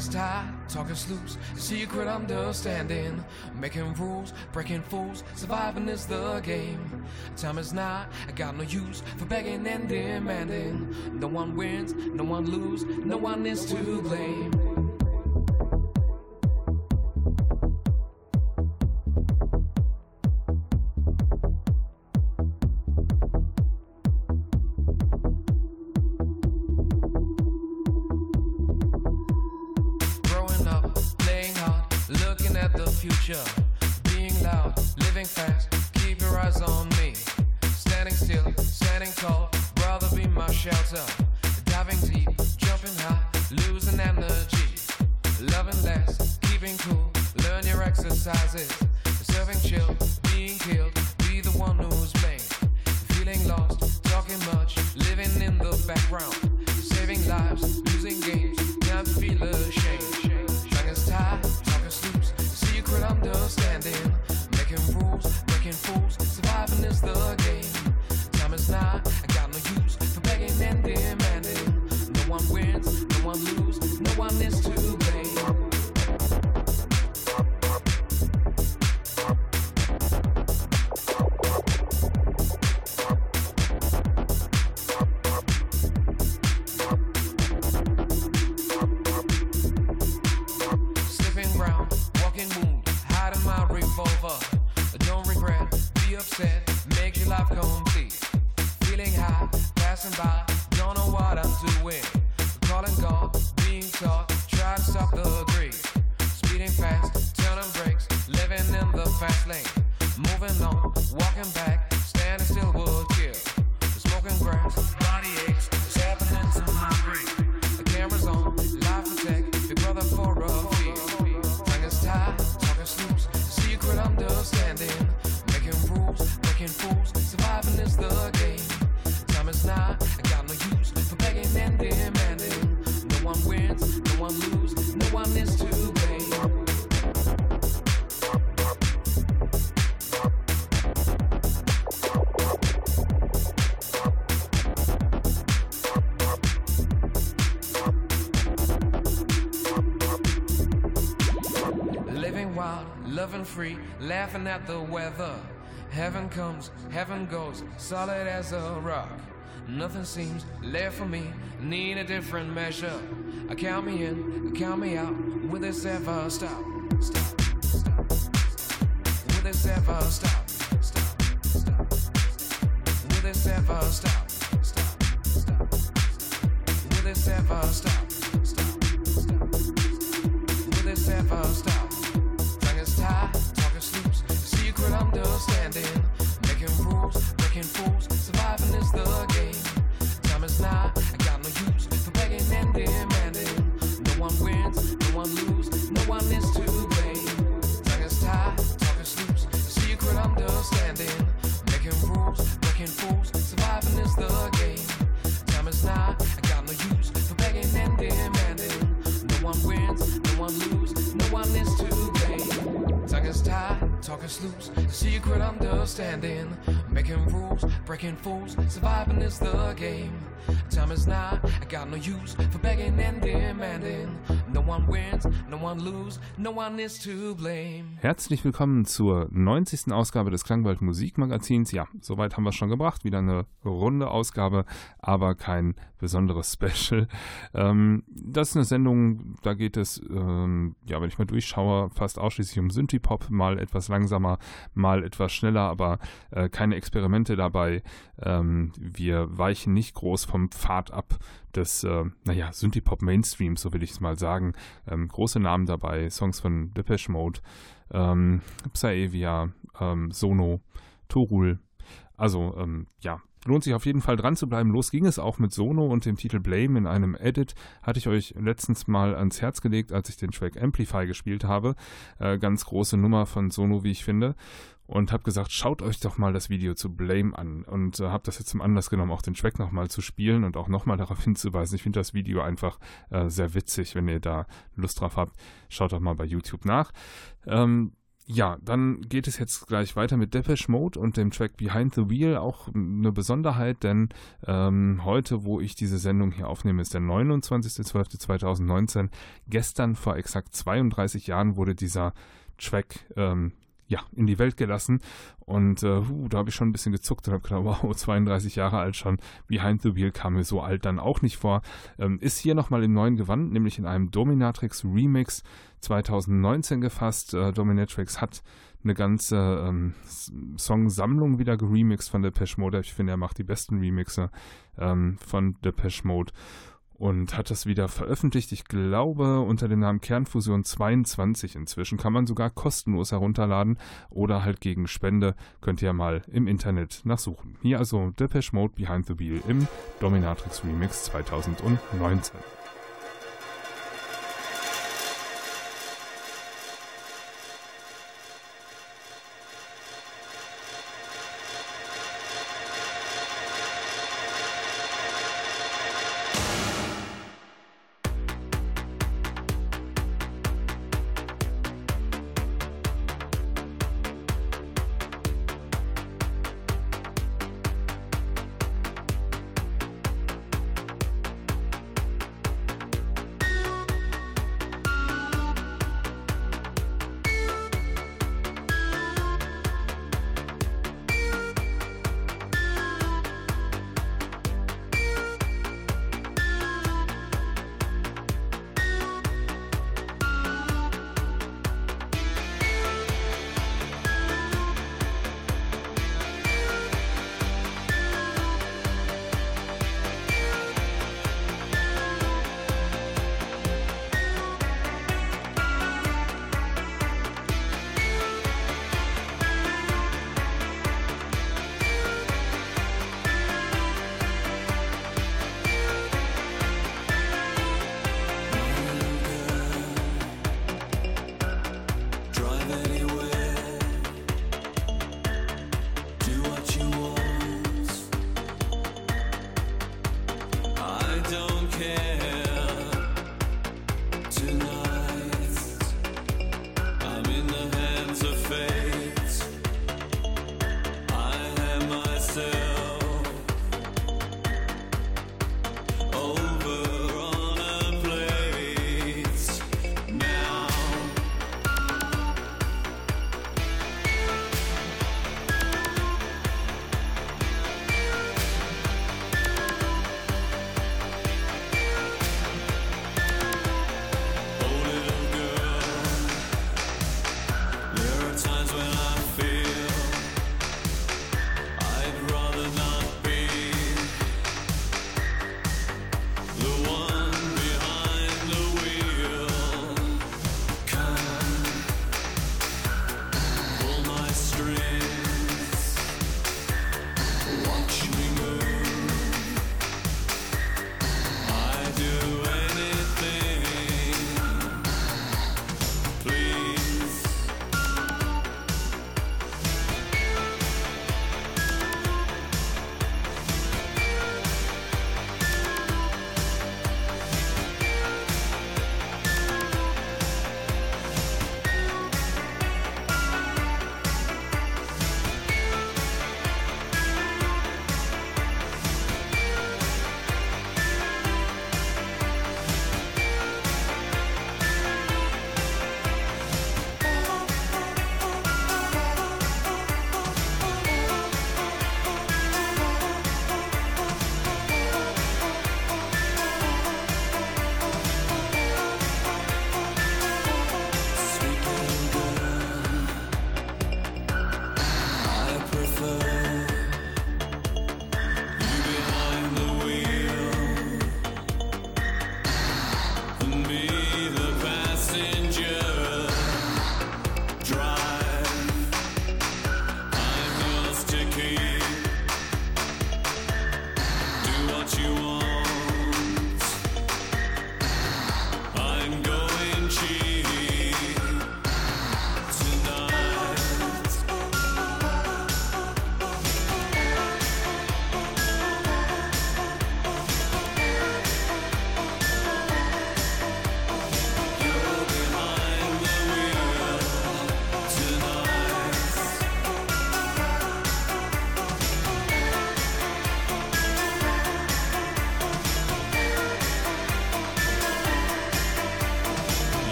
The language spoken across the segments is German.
Is tied, talk is loose, secret understanding. Making rules, breaking fools, surviving is the game. Time is not, I got no use for begging and demanding. No one wins, no one loses, no one is to blame. passing by, don't know what I'm doing. Comes, heaven goes, solid as a rock. Nothing seems left for me, need a different measure. I count me in, uh, count me out, will this ever stop? Stop, stop. Will this ever stop? Stop, stop. Will this ever? Stop, understanding. Making rules, breaking fools, surviving is the game. Time is not, I got no use for begging and demanding. No one wins, no one lose, no one is to blame. Herzlich willkommen zur 90. Ausgabe des Klangwald Musikmagazins. Ja, soweit haben wir schon gebracht. Wieder eine runde Ausgabe, aber kein besonderes Special. Ähm, das ist eine Sendung, da geht es, ähm, ja, wenn ich mal durchschaue, fast ausschließlich um Synthie-Pop, mal etwas langsamer, mal etwas schneller, aber äh, keine Experimente dabei. Ähm, wir weichen nicht groß vom Pfad ab des, äh, naja, Synthie-Pop Mainstreams, so will ich es mal sagen. Ähm, große Namen dabei, Songs von Depeche Mode, ähm, Psaevia, ähm, Sono, Torul, also ähm, ja, lohnt sich auf jeden Fall dran zu bleiben. Los ging es auch mit Sono und dem Titel Blame in einem Edit. Hatte ich euch letztens mal ans Herz gelegt, als ich den Track Amplify gespielt habe. Äh, ganz große Nummer von Sono, wie ich finde und habe gesagt, schaut euch doch mal das Video zu Blame an und äh, habe das jetzt zum Anlass genommen, auch den Track nochmal zu spielen und auch nochmal darauf hinzuweisen. Ich finde das Video einfach äh, sehr witzig, wenn ihr da Lust drauf habt. Schaut doch mal bei YouTube nach. Ähm, ja, dann geht es jetzt gleich weiter mit Depeche Mode und dem Track Behind the Wheel. Auch eine Besonderheit, denn ähm, heute, wo ich diese Sendung hier aufnehme, ist der 29.12.2019. Gestern, vor exakt 32 Jahren, wurde dieser Track ähm, ja, in die Welt gelassen. Und äh, uh, da habe ich schon ein bisschen gezuckt und habe gedacht, wow, 32 Jahre alt schon. Behind the Wheel kam mir so alt dann auch nicht vor. Ähm, ist hier nochmal im neuen Gewand, nämlich in einem Dominatrix Remix 2019 gefasst. Äh, Dominatrix hat eine ganze ähm, Songsammlung wieder geremixed von Depeche Mode. Ich finde, er macht die besten Remixe ähm, von Depeche Mode und hat das wieder veröffentlicht. Ich glaube, unter dem Namen Kernfusion 22 inzwischen. Kann man sogar kostenlos herunterladen oder halt gegen Spende. Könnt ihr mal im Internet nachsuchen. Hier also Depeche Mode Behind the Wheel im Dominatrix Remix 2019.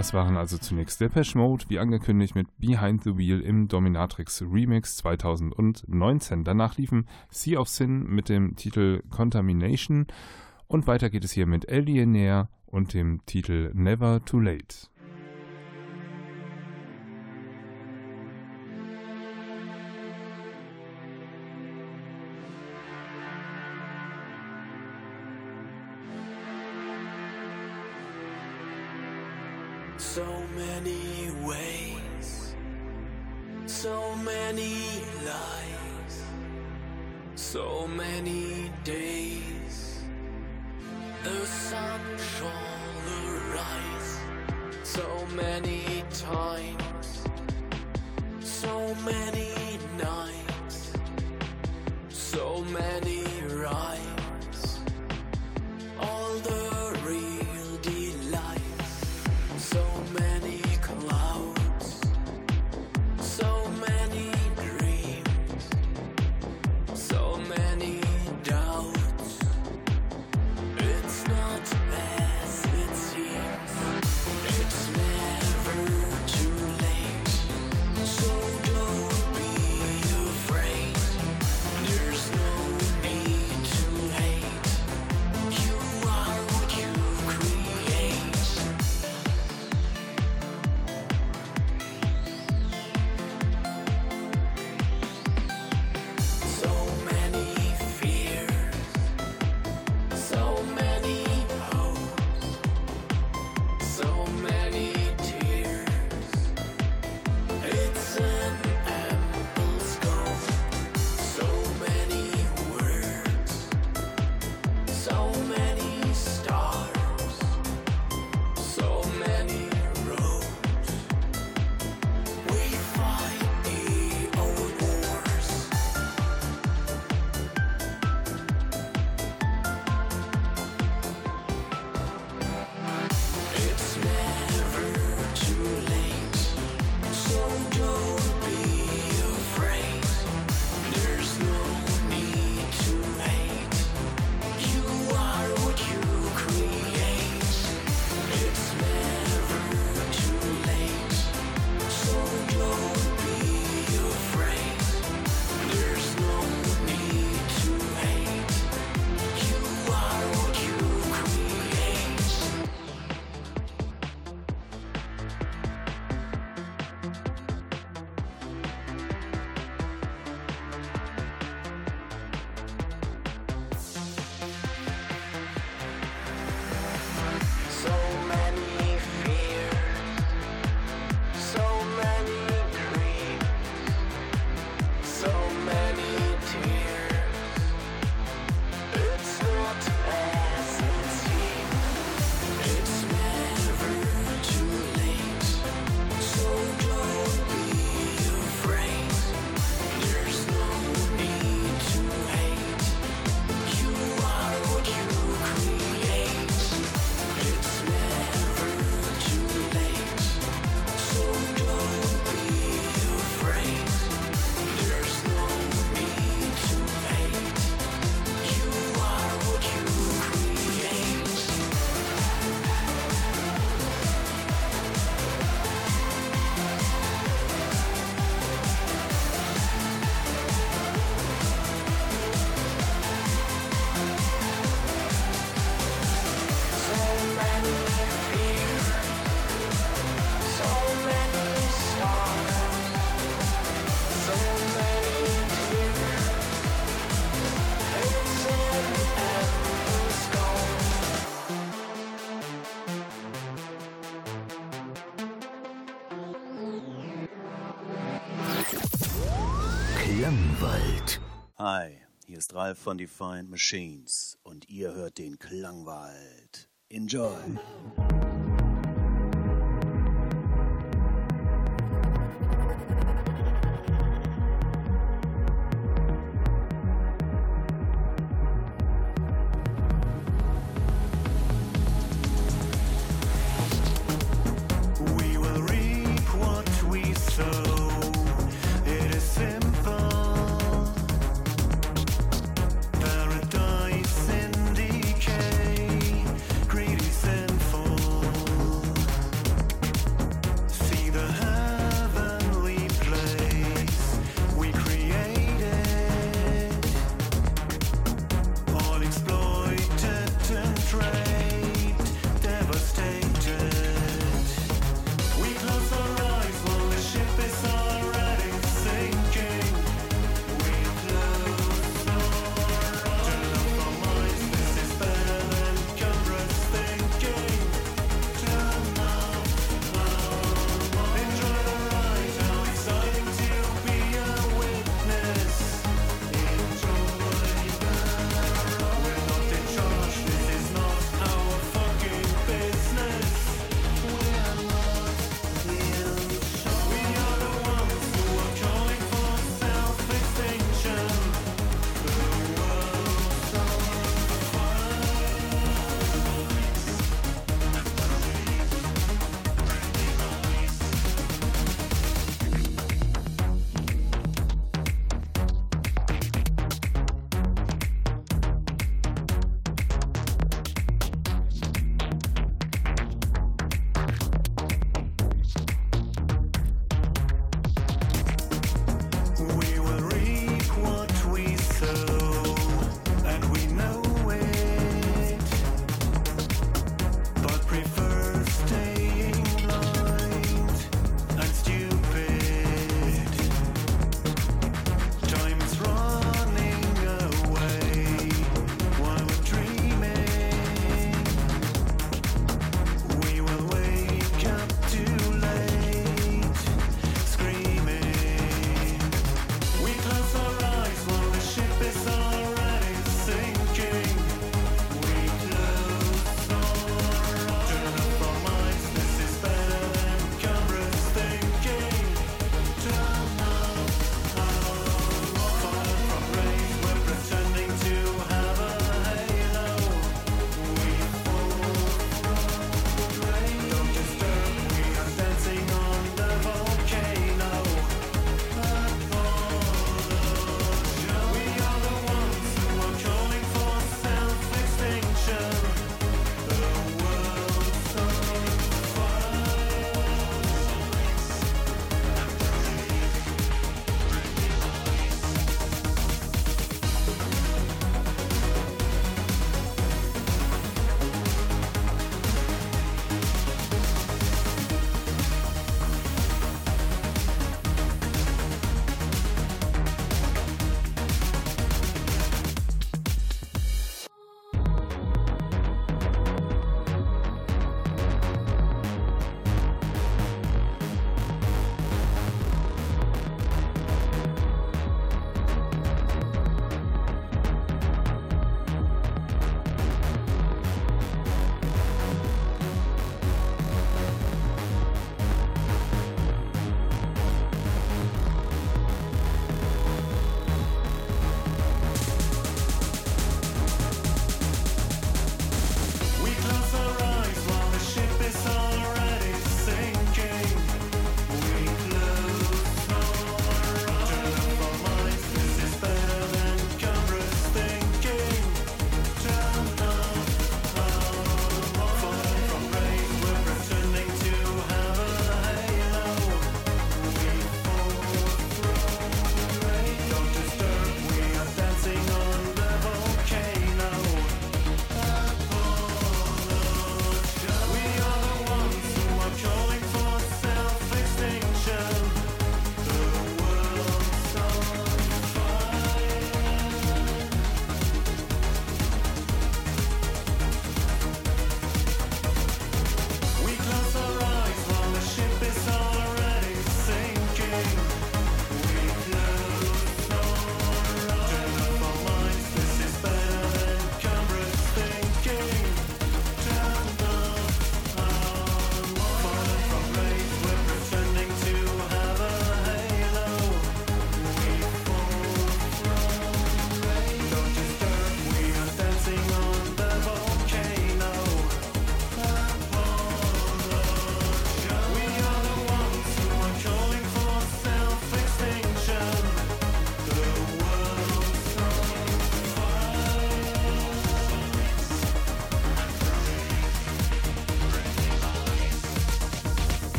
Das waren also zunächst Depeche Mode, wie angekündigt mit Behind the Wheel im Dominatrix Remix 2019. Danach liefen Sea of Sin mit dem Titel Contamination und weiter geht es hier mit Alienair und dem Titel Never Too Late. Strahl von Defiant Machines und ihr hört den Klangwald. Enjoy!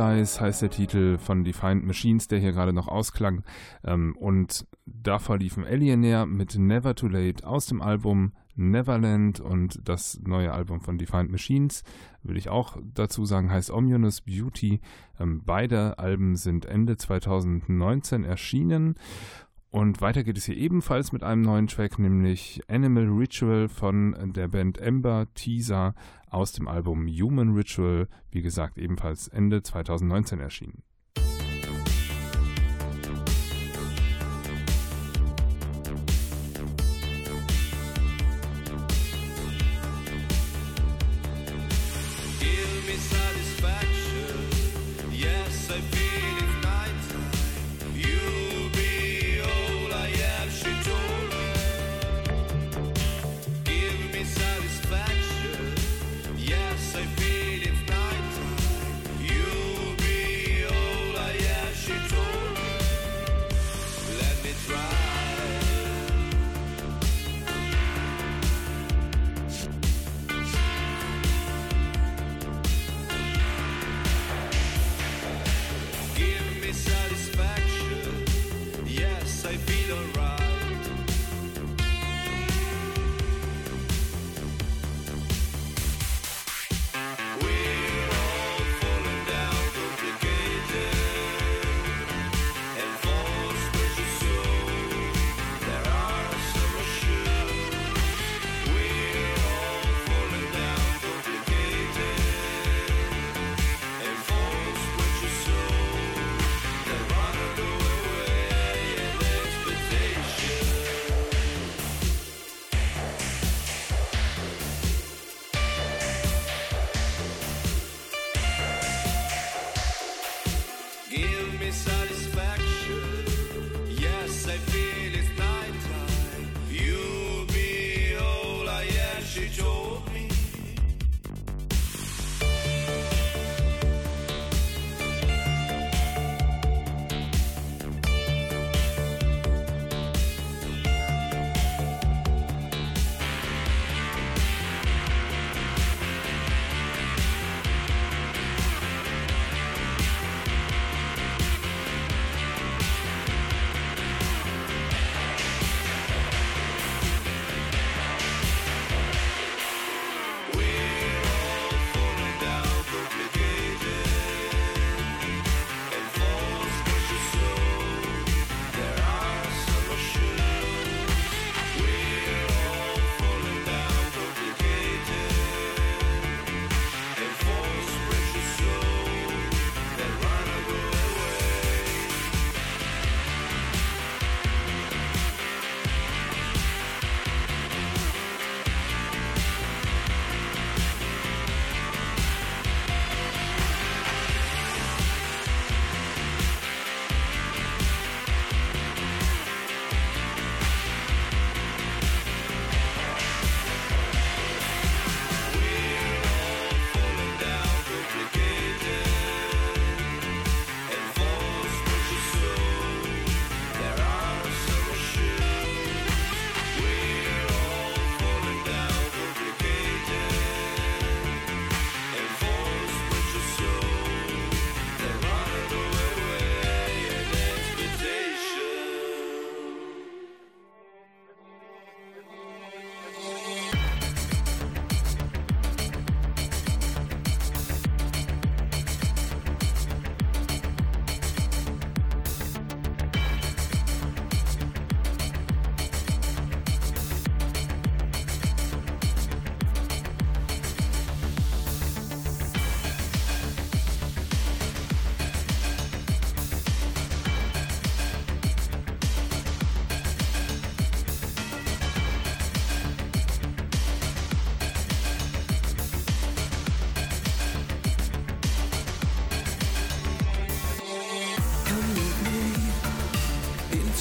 Paradise heißt der Titel von Defiant Machines, der hier gerade noch ausklang. Ähm, und davor liefen Alienair mit Never Too Late aus dem Album Neverland und das neue Album von Defiant Machines, will ich auch dazu sagen, heißt Omnibus Beauty. Ähm, beide Alben sind Ende 2019 erschienen. Und weiter geht es hier ebenfalls mit einem neuen Track, nämlich Animal Ritual von der Band Ember Teaser, aus dem Album Human Ritual, wie gesagt ebenfalls Ende 2019 erschienen.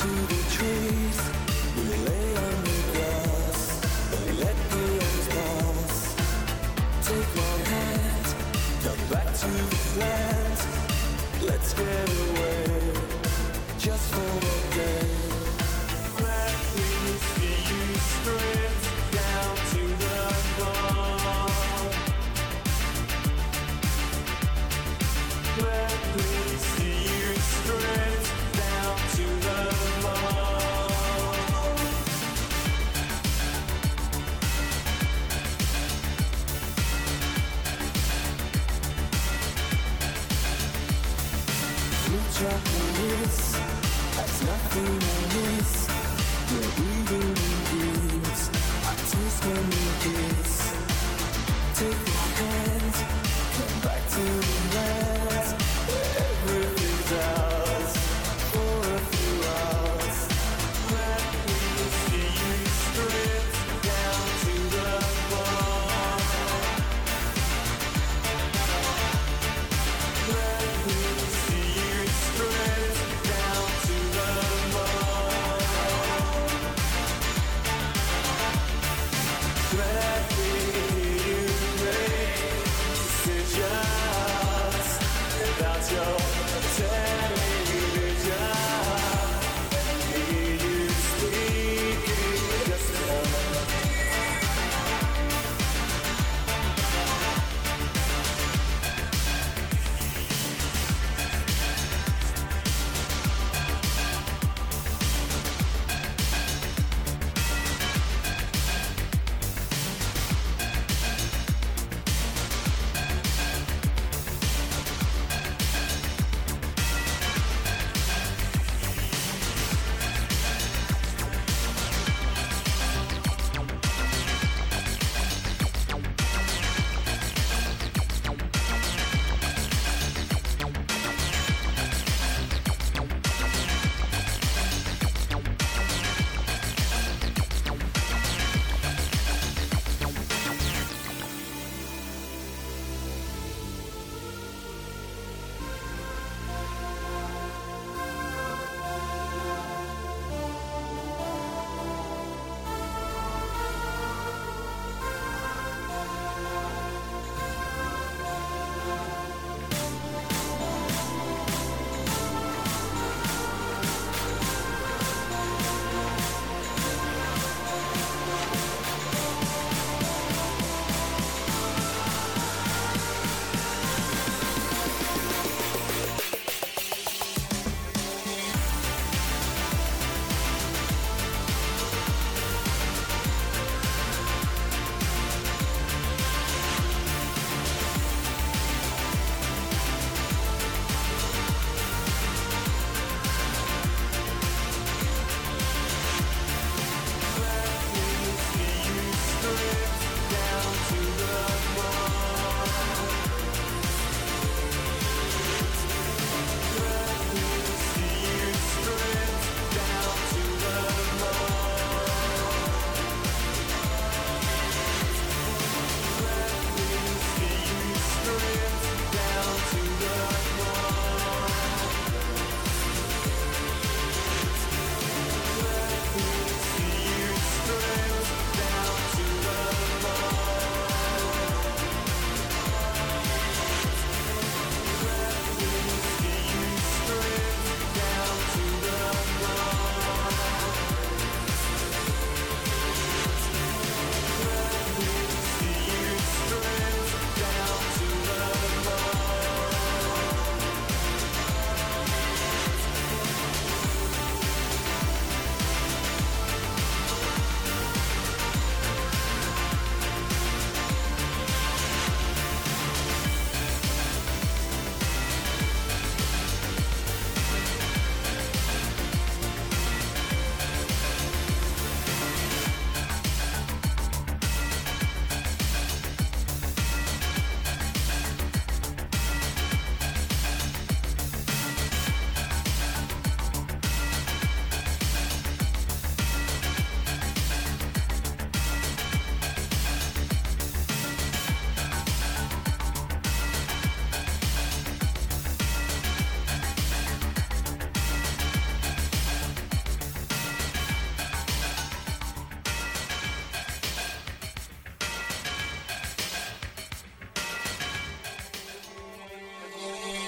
through the trees. We lay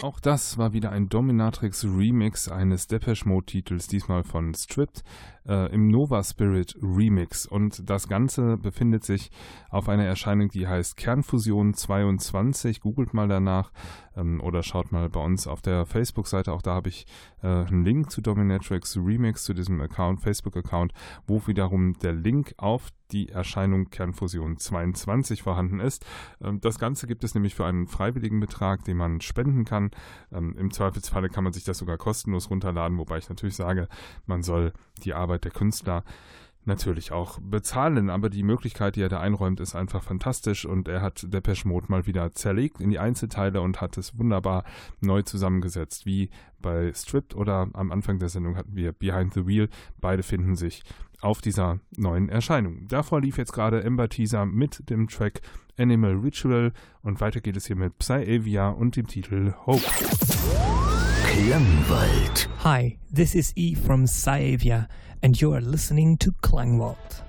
Auch das war wieder ein Dominatrix Remix eines Depeche Mode Titels, diesmal von Stripped. Äh, im Nova Spirit Remix. Und das Ganze befindet sich auf einer Erscheinung, die heißt Kernfusion 22. Googelt mal danach ähm, oder schaut mal bei uns auf der Facebook-Seite. Auch da habe ich äh, einen Link zu Dominatrix Remix, zu diesem Account, Facebook-Account, wo wiederum der Link auf die Erscheinung Kernfusion 22 vorhanden ist. Ähm, das Ganze gibt es nämlich für einen freiwilligen Betrag, den man spenden kann. Ähm, Im Zweifelsfalle kann man sich das sogar kostenlos runterladen, wobei ich natürlich sage, man soll die Arbeit der Künstler natürlich auch bezahlen, aber die Möglichkeit, die er da einräumt, ist einfach fantastisch. Und er hat Depeche Mode mal wieder zerlegt in die Einzelteile und hat es wunderbar neu zusammengesetzt, wie bei Stripped oder am Anfang der Sendung hatten wir Behind the Wheel. Beide finden sich auf dieser neuen Erscheinung. Davor lief jetzt gerade Ember Teaser mit dem Track Animal Ritual und weiter geht es hier mit Psyavia und dem Titel Hope. Klangwald. Hi, this is E from Saavia, and you are listening to Klangwald.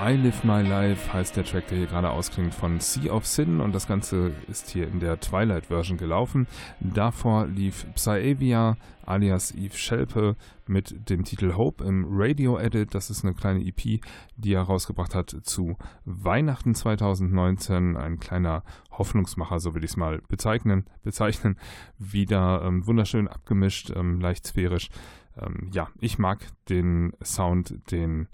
I Live My Life heißt der Track, der hier gerade ausklingt von Sea of Sin und das Ganze ist hier in der Twilight-Version gelaufen. Davor lief Psyavia alias Eve Schelpe mit dem Titel Hope im Radio Edit. Das ist eine kleine EP, die er rausgebracht hat zu Weihnachten 2019. Ein kleiner Hoffnungsmacher, so will ich es mal bezeichnen. bezeichnen. Wieder ähm, wunderschön abgemischt, ähm, leicht sphärisch. Ähm, ja, ich mag den Sound, den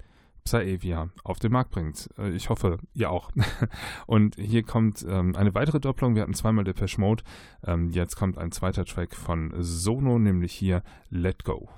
Psaevia auf den Markt bringt. Äh, Ich hoffe, ihr auch. Und hier kommt ähm, eine weitere Doppelung. Wir hatten zweimal Depeche Mode. Ähm, jetzt kommt ein zweiter Track von Sono, nämlich hier Let Go.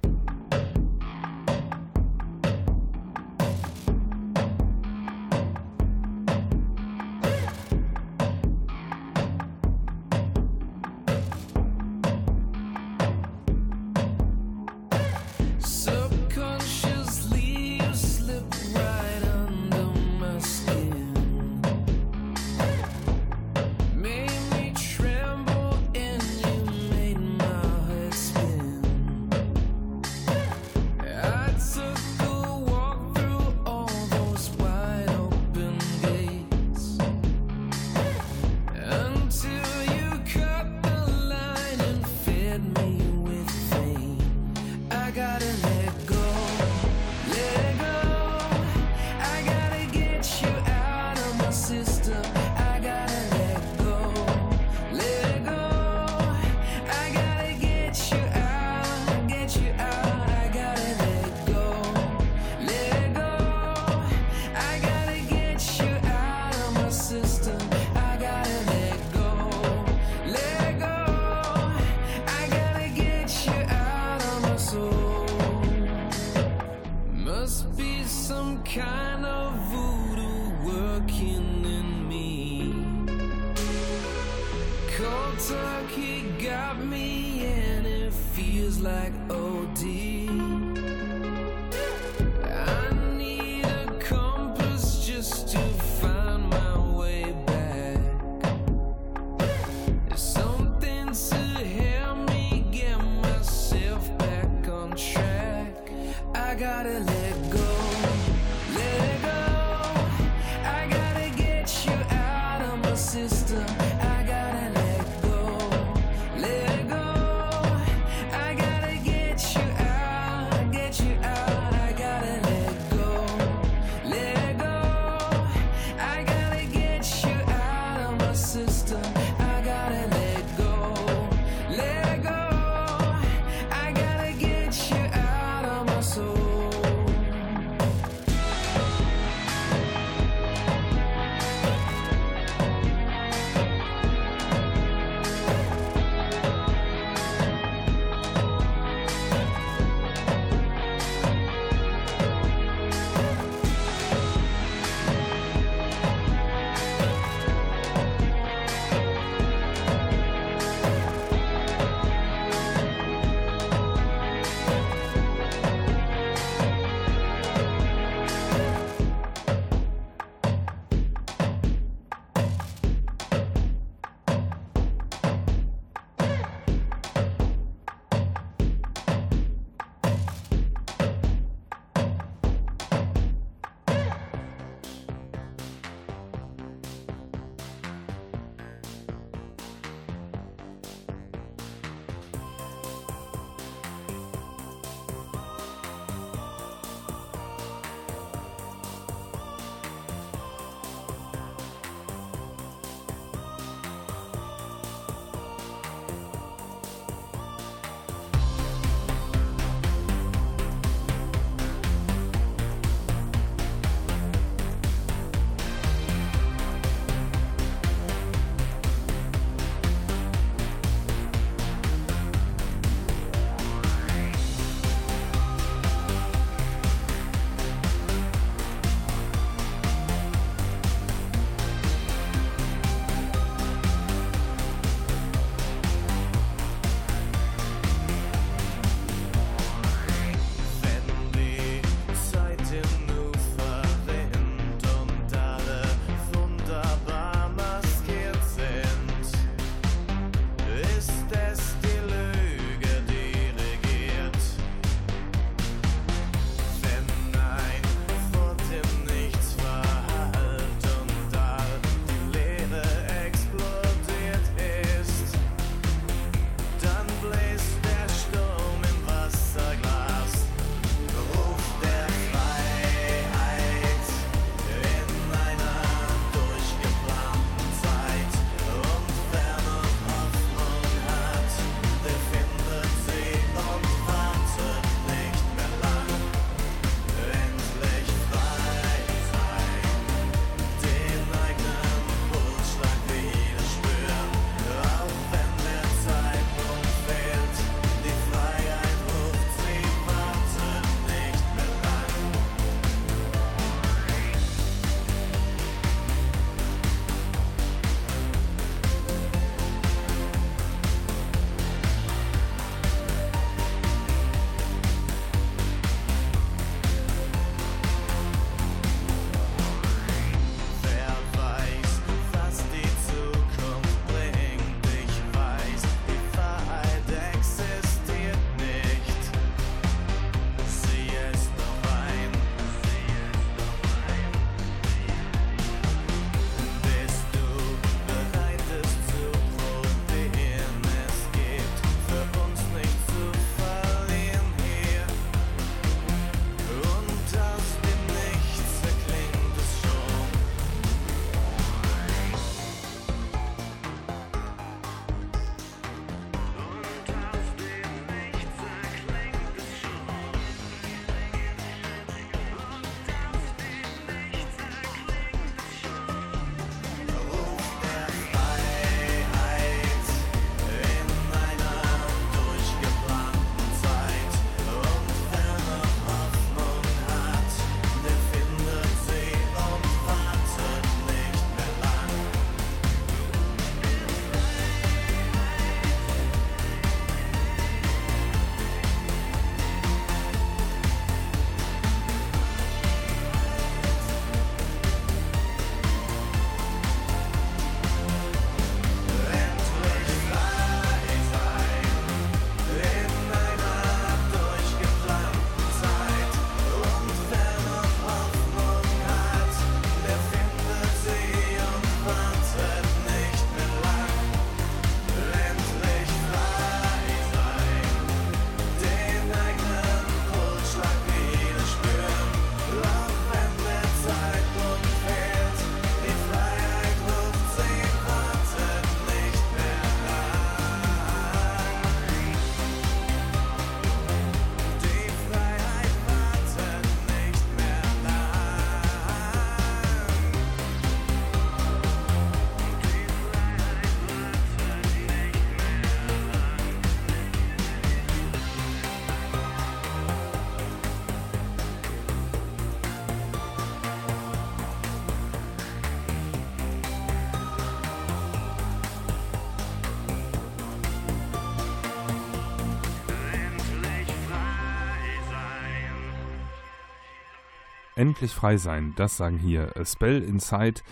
Endlich frei sein. Das sagen hier A Spell Inside.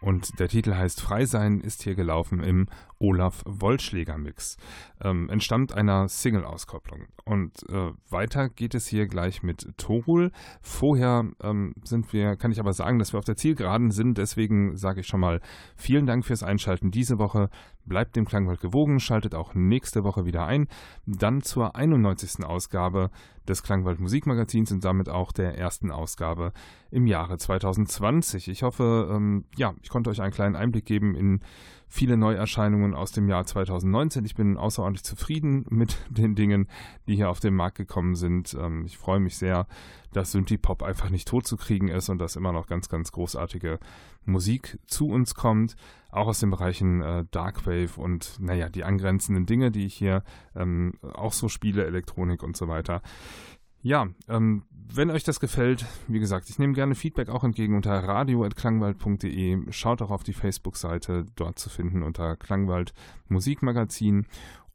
Und der Titel heißt Frei sein ist hier gelaufen im Olaf Wollschläger Mix. Ähm, entstammt einer Single-Auskopplung. Und äh, weiter geht es hier gleich mit Torul. Vorher ähm, sind wir, kann ich aber sagen, dass wir auf der Zielgeraden sind. Deswegen sage ich schon mal vielen Dank fürs Einschalten diese Woche. Bleibt dem Klangwald gewogen, schaltet auch nächste Woche wieder ein. Dann zur 91. Ausgabe des Klangwald Musikmagazins und damit auch der ersten Ausgabe im Jahre 2020. Ich hoffe, ähm, ja, ich konnte euch einen kleinen Einblick geben in viele Neuerscheinungen aus dem Jahr 2019. Ich bin außerordentlich zufrieden mit den Dingen, die hier auf den Markt gekommen sind. Ähm, ich freue mich sehr, dass Synthie-Pop einfach nicht tot zu kriegen ist und dass immer noch ganz, ganz großartige Musik zu uns kommt. Auch aus den Bereichen äh, Darkwave und, naja, die angrenzenden Dinge, die ich hier ähm, auch so spiele, Elektronik und so weiter. Ja, ähm, wenn euch das gefällt, wie gesagt, ich nehme gerne Feedback auch entgegen unter radio.klangwald.de. Schaut auch auf die Facebook-Seite, dort zu finden unter Klangwald Musikmagazin.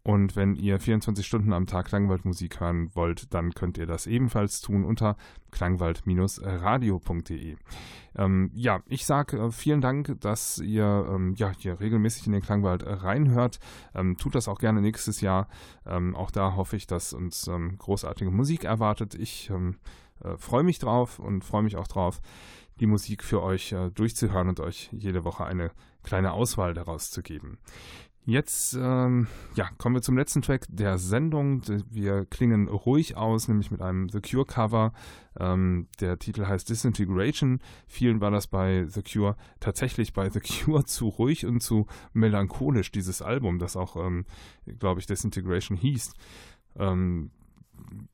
Und wenn ihr 24 Stunden am Tag Klangwaldmusik hören wollt, dann könnt ihr das ebenfalls tun unter klangwald-radio.de. Ähm, ja, ich sage äh, vielen Dank, dass ihr ähm, ja, hier regelmäßig in den Klangwald äh, reinhört. Ähm, tut das auch gerne nächstes Jahr. Ähm, auch da hoffe ich, dass uns ähm, großartige Musik erwartet. Ich ähm, äh, freue mich drauf und freue mich auch drauf, die Musik für euch äh, durchzuhören und euch jede Woche eine kleine Auswahl daraus zu geben. Jetzt ähm, ja, kommen wir zum letzten Track der Sendung. Wir klingen ruhig aus, nämlich mit einem The Cure Cover. Ähm, der Titel heißt Disintegration. Vielen war das bei The Cure tatsächlich bei The Cure zu ruhig und zu melancholisch, dieses Album, das auch, ähm, glaube ich, Disintegration hieß. Ähm,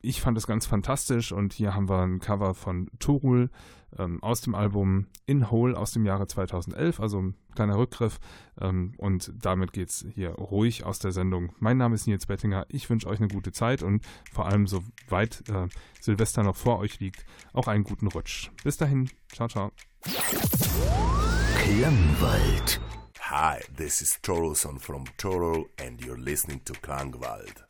ich fand es ganz fantastisch und hier haben wir ein Cover von Torul ähm, aus dem Album In Whole aus dem Jahre 2011, also ein kleiner Rückgriff ähm, und damit geht es hier ruhig aus der Sendung. Mein Name ist Nils Bettinger, ich wünsche euch eine gute Zeit und vor allem, so weit äh, Silvester noch vor euch liegt, auch einen guten Rutsch. Bis dahin, ciao, ciao. Klangwald. Hi, this is Torolson from Torol, and you're listening to Klangwald.